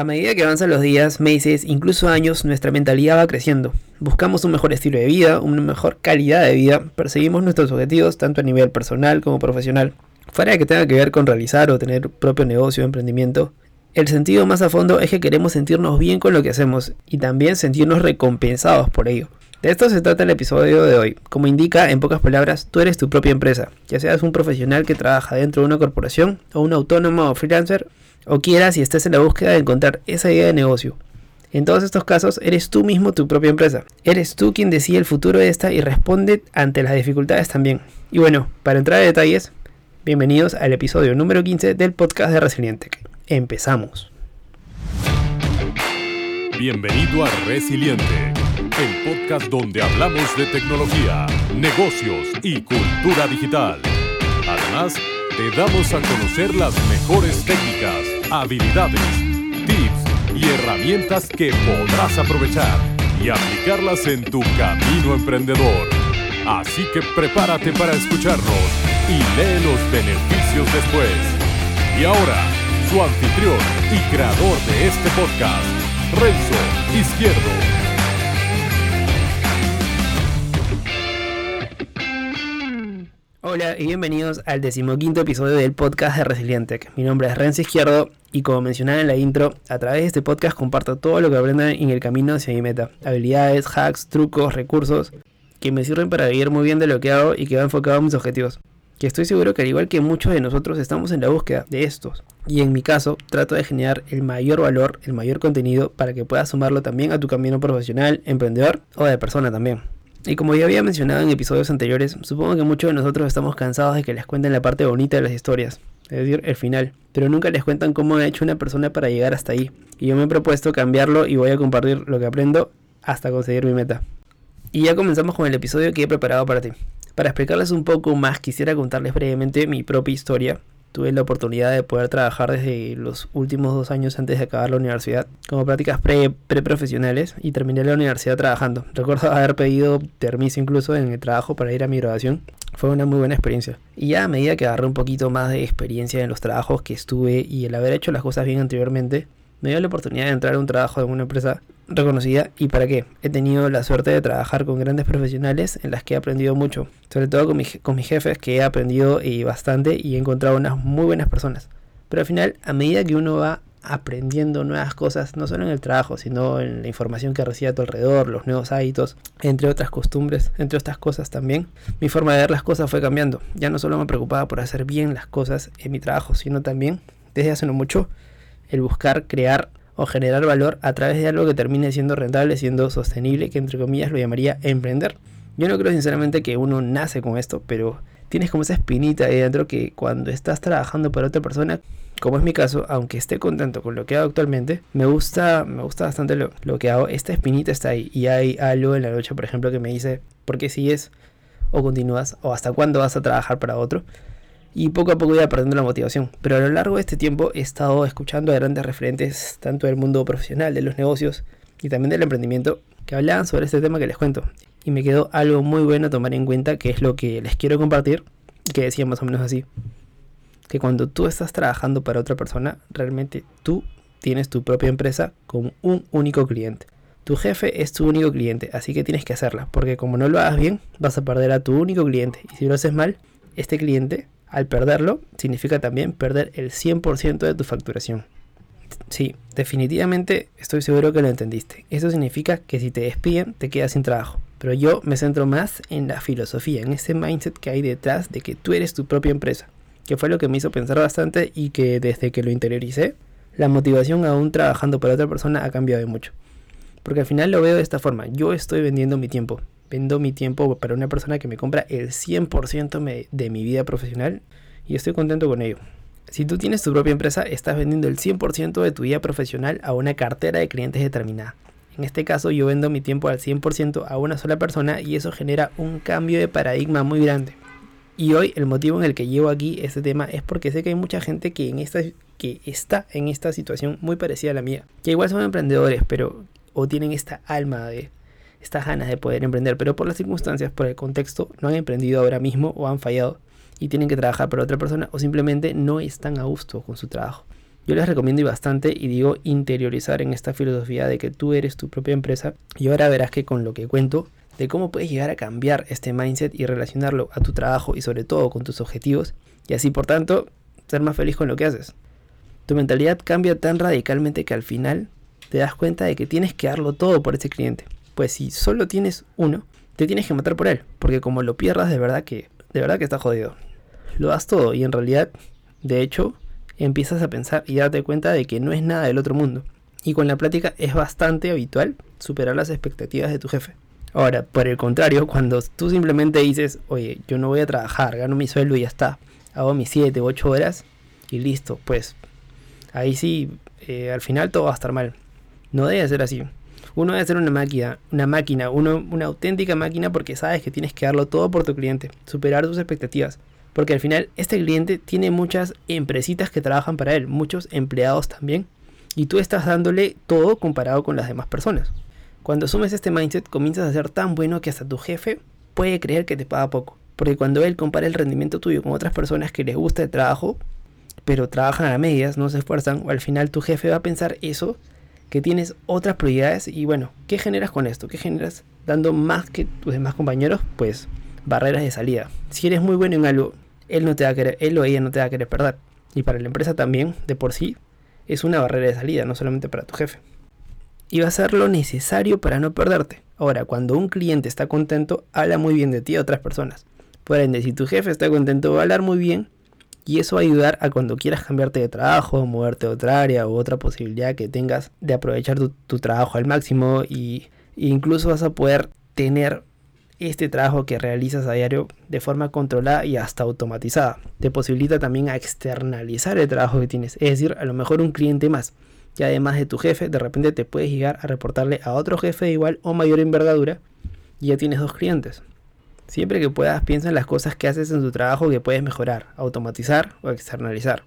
A medida que avanzan los días, meses, incluso años, nuestra mentalidad va creciendo. Buscamos un mejor estilo de vida, una mejor calidad de vida, perseguimos nuestros objetivos tanto a nivel personal como profesional. Fuera de que tenga que ver con realizar o tener propio negocio o emprendimiento, el sentido más a fondo es que queremos sentirnos bien con lo que hacemos y también sentirnos recompensados por ello. De esto se trata el episodio de hoy. Como indica, en pocas palabras, tú eres tu propia empresa. Ya seas un profesional que trabaja dentro de una corporación, o un autónomo o freelancer, o quieras y estés en la búsqueda de encontrar esa idea de negocio. En todos estos casos, eres tú mismo tu propia empresa. Eres tú quien decide el futuro de esta y responde ante las dificultades también. Y bueno, para entrar a detalles, bienvenidos al episodio número 15 del podcast de Resiliente. Empezamos. Bienvenido a Resiliente el podcast donde hablamos de tecnología, negocios y cultura digital. Además, te damos a conocer las mejores técnicas, habilidades, tips y herramientas que podrás aprovechar y aplicarlas en tu camino emprendedor. Así que prepárate para escucharnos y lee los beneficios después. Y ahora, su anfitrión y creador de este podcast, Renzo Izquierdo. Hola y bienvenidos al decimoquinto episodio del podcast de Resiliente. Mi nombre es Renzo Izquierdo y como mencionaba en la intro, a través de este podcast comparto todo lo que aprendan en el camino hacia mi meta. Habilidades, hacks, trucos, recursos que me sirven para vivir muy bien de lo que hago y que va enfocado a mis objetivos. Que estoy seguro que al igual que muchos de nosotros estamos en la búsqueda de estos. Y en mi caso, trato de generar el mayor valor, el mayor contenido para que puedas sumarlo también a tu camino profesional, emprendedor o de persona también. Y como ya había mencionado en episodios anteriores, supongo que muchos de nosotros estamos cansados de que les cuenten la parte bonita de las historias, es decir, el final, pero nunca les cuentan cómo ha hecho una persona para llegar hasta ahí. Y yo me he propuesto cambiarlo y voy a compartir lo que aprendo hasta conseguir mi meta. Y ya comenzamos con el episodio que he preparado para ti. Para explicarles un poco más, quisiera contarles brevemente mi propia historia tuve la oportunidad de poder trabajar desde los últimos dos años antes de acabar la universidad como prácticas pre, profesionales y terminé la universidad trabajando. Recuerdo haber pedido permiso incluso en el trabajo para ir a mi graduación. Fue una muy buena experiencia. Y ya a medida que agarré un poquito más de experiencia en los trabajos que estuve y el haber hecho las cosas bien anteriormente, me dio la oportunidad de entrar a un trabajo en una empresa reconocida y para qué. He tenido la suerte de trabajar con grandes profesionales en las que he aprendido mucho, sobre todo con, con mis jefes que he aprendido eh, bastante y he encontrado unas muy buenas personas. Pero al final, a medida que uno va aprendiendo nuevas cosas, no solo en el trabajo, sino en la información que recibe a tu alrededor, los nuevos hábitos, entre otras costumbres, entre otras cosas también, mi forma de ver las cosas fue cambiando. Ya no solo me preocupaba por hacer bien las cosas en mi trabajo, sino también, desde hace no mucho, el buscar crear o generar valor a través de algo que termine siendo rentable, siendo sostenible, que entre comillas lo llamaría emprender. Yo no creo sinceramente que uno nace con esto, pero tienes como esa espinita ahí dentro que cuando estás trabajando para otra persona, como es mi caso, aunque esté contento con lo que hago actualmente, me gusta, me gusta bastante lo, lo que hago. Esta espinita está ahí y hay algo en la noche, por ejemplo, que me dice, ¿por qué sigues o continúas o hasta cuándo vas a trabajar para otro? Y poco a poco iba perdiendo la motivación. Pero a lo largo de este tiempo he estado escuchando a grandes referentes tanto del mundo profesional, de los negocios y también del emprendimiento que hablaban sobre este tema que les cuento. Y me quedó algo muy bueno a tomar en cuenta que es lo que les quiero compartir, que decía más o menos así. Que cuando tú estás trabajando para otra persona, realmente tú tienes tu propia empresa con un único cliente. Tu jefe es tu único cliente, así que tienes que hacerla, porque como no lo hagas bien, vas a perder a tu único cliente. Y si lo haces mal, este cliente al perderlo, significa también perder el 100% de tu facturación. Sí, definitivamente estoy seguro que lo entendiste. Eso significa que si te despiden, te quedas sin trabajo. Pero yo me centro más en la filosofía, en ese mindset que hay detrás de que tú eres tu propia empresa. Que fue lo que me hizo pensar bastante y que desde que lo interioricé, la motivación aún trabajando para otra persona ha cambiado mucho. Porque al final lo veo de esta forma. Yo estoy vendiendo mi tiempo vendo mi tiempo para una persona que me compra el 100% de mi vida profesional y estoy contento con ello. Si tú tienes tu propia empresa, estás vendiendo el 100% de tu vida profesional a una cartera de clientes determinada. En este caso yo vendo mi tiempo al 100% a una sola persona y eso genera un cambio de paradigma muy grande. Y hoy el motivo en el que llevo aquí este tema es porque sé que hay mucha gente que, en esta, que está en esta situación muy parecida a la mía. Que igual son emprendedores, pero o tienen esta alma de estas ganas de poder emprender, pero por las circunstancias, por el contexto, no han emprendido ahora mismo o han fallado y tienen que trabajar para otra persona o simplemente no están a gusto con su trabajo. Yo les recomiendo y bastante y digo interiorizar en esta filosofía de que tú eres tu propia empresa y ahora verás que con lo que cuento de cómo puedes llegar a cambiar este mindset y relacionarlo a tu trabajo y sobre todo con tus objetivos y así por tanto ser más feliz con lo que haces. Tu mentalidad cambia tan radicalmente que al final te das cuenta de que tienes que darlo todo por ese cliente. Pues si solo tienes uno, te tienes que matar por él, porque como lo pierdas de verdad que de verdad que está jodido. Lo das todo y en realidad, de hecho, empiezas a pensar y darte cuenta de que no es nada del otro mundo. Y con la plática es bastante habitual superar las expectativas de tu jefe. Ahora, por el contrario, cuando tú simplemente dices, oye, yo no voy a trabajar, gano mi sueldo y ya está, hago mis 7 u 8 horas y listo, pues ahí sí, eh, al final todo va a estar mal. No debe ser así. Uno debe ser una máquina, una máquina, uno, una auténtica máquina porque sabes que tienes que darlo todo por tu cliente, superar tus expectativas. Porque al final este cliente tiene muchas empresitas que trabajan para él, muchos empleados también, y tú estás dándole todo comparado con las demás personas. Cuando asumes este mindset, comienzas a ser tan bueno que hasta tu jefe puede creer que te paga poco. Porque cuando él compara el rendimiento tuyo con otras personas que les gusta el trabajo, pero trabajan a medias, no se esfuerzan, o al final tu jefe va a pensar eso, que tienes otras prioridades y bueno, ¿qué generas con esto? ¿Qué generas dando más que tus demás compañeros? Pues barreras de salida. Si eres muy bueno en algo, él no te va a querer, él o ella no te va a querer perder. Y para la empresa también, de por sí, es una barrera de salida, no solamente para tu jefe y va a ser lo necesario para no perderte. Ahora, cuando un cliente está contento, habla muy bien de ti a otras personas. Por ende, si tu jefe está contento, va a hablar muy bien y eso va a ayudar a cuando quieras cambiarte de trabajo, moverte a otra área u otra posibilidad que tengas de aprovechar tu, trabajo al máximo y incluso vas a poder tener este trabajo que realizas a diario de forma controlada y hasta automatizada. Te posibilita también a externalizar el trabajo que tienes, es decir, a lo mejor un cliente más y además de tu jefe, de repente te puedes llegar a reportarle a otro jefe de igual o mayor envergadura y ya tienes dos clientes. Siempre que puedas, piensa en las cosas que haces en tu trabajo que puedes mejorar, automatizar o externalizar.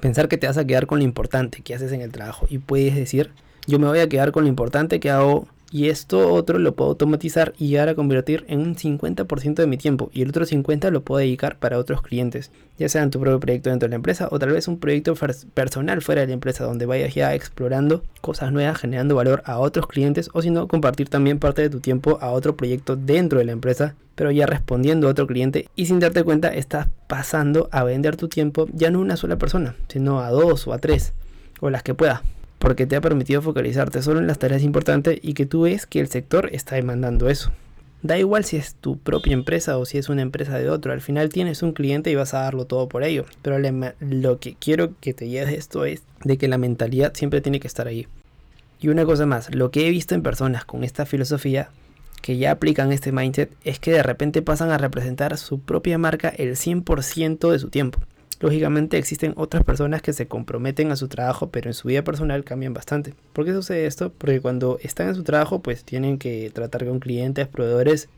Pensar que te vas a quedar con lo importante que haces en el trabajo y puedes decir, yo me voy a quedar con lo importante que hago y esto otro lo puedo automatizar y llegar a convertir en un 50% de mi tiempo y el otro 50% lo puedo dedicar para otros clientes, ya sea en tu propio proyecto dentro de la empresa o tal vez un proyecto personal fuera de la empresa donde vayas ya explorando cosas nuevas, generando valor a otros clientes o si no, compartir también parte de tu tiempo a otro proyecto dentro de la empresa, pero ya respondiendo a otro cliente y sin darte cuenta estás pasando a vender tu tiempo ya no a una sola persona, sino a dos o a tres o las que pueda porque te ha permitido focalizarte solo en las tareas importantes y que tú ves que el sector está demandando eso. Da igual si es tu propia empresa o si es una empresa de otro, al final tienes un cliente y vas a darlo todo por ello. Pero lo que quiero que te lleves esto es de que la mentalidad siempre tiene que estar ahí. Y una cosa más, lo que he visto en personas con esta filosofía que ya aplican este mindset es que de repente pasan a representar su propia marca el 100% de su tiempo. Lógicamente existen otras personas que se comprometen a su trabajo, pero en su vida personal cambian bastante. ¿Por qué sucede esto? Porque cuando están en su trabajo, pues tienen que tratar con clientes, proveedores,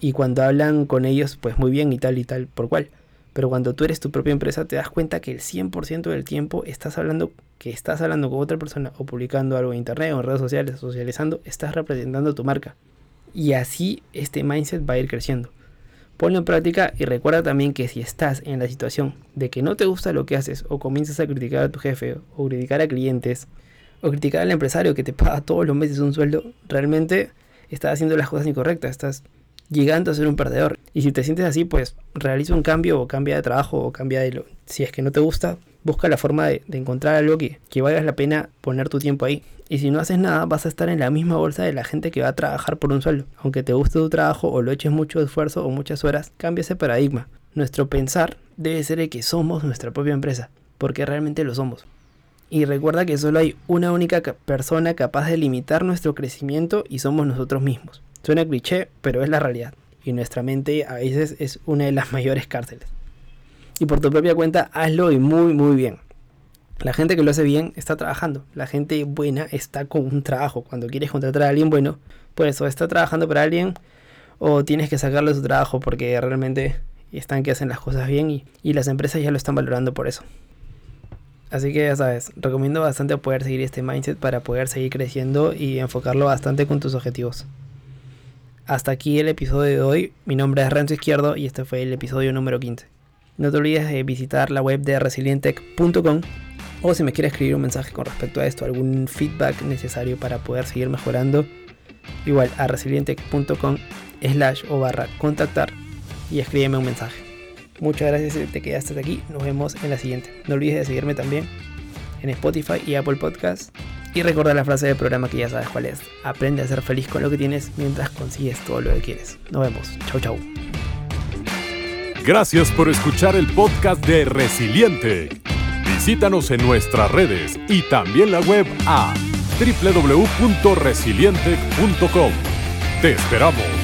y cuando hablan con ellos, pues muy bien y tal y tal por cual. Pero cuando tú eres tu propia empresa, te das cuenta que el 100% del tiempo estás hablando, que estás hablando con otra persona o publicando algo en internet o en redes sociales, socializando, estás representando tu marca. Y así este mindset va a ir creciendo. Ponlo en práctica y recuerda también que si estás en la situación de que no te gusta lo que haces o comienzas a criticar a tu jefe o criticar a clientes o criticar al empresario que te paga todos los meses un sueldo, realmente estás haciendo las cosas incorrectas, estás llegando a ser un perdedor. Y si te sientes así, pues realiza un cambio o cambia de trabajo o cambia de lo... Si es que no te gusta, busca la forma de, encontrar algo que, que valga la pena poner tu tiempo ahí. Y si no haces nada, vas a estar en la misma bolsa de la gente que va a trabajar por un sueldo. Aunque te guste tu trabajo o lo eches mucho esfuerzo o muchas horas, cambia ese paradigma. Nuestro pensar debe ser el que somos nuestra propia empresa, porque realmente lo somos. Y recuerda que solo hay una única persona capaz de limitar nuestro crecimiento y somos nosotros mismos. Suena cliché, pero es la realidad. Y nuestra mente a veces es una de las mayores cárceles y por tu propia cuenta hazlo y muy muy bien. La gente que lo hace bien está trabajando. La gente buena está con un trabajo. Cuando quieres contratar a alguien bueno, pues o está trabajando para alguien o tienes que sacarle su trabajo porque realmente están que hacen las cosas bien y, y las empresas ya lo están valorando por eso. Así que ya sabes, recomiendo bastante poder seguir este mindset para poder seguir creciendo y enfocarlo bastante con tus objetivos. Hasta aquí el episodio de hoy. Mi nombre es Renzo Izquierdo y este fue el episodio número 15. No te olvides de visitar la web de resilientech.com O si me quieres escribir un mensaje con respecto a esto, algún feedback necesario para poder seguir mejorando, igual a resiliente.com slash o barra contactar y escríbeme un mensaje. Muchas gracias si te quedaste aquí. Nos vemos en la siguiente. No olvides de seguirme también en Spotify y Apple Podcasts. Y recuerda la frase del programa que ya sabes cuál es. Aprende a ser feliz con lo que tienes mientras consigues todo lo que quieres. Nos vemos. Chau, chau. Gracias por escuchar el podcast de Resiliente. Visítanos en nuestras redes y también la web a www.resiliente.com. Te esperamos.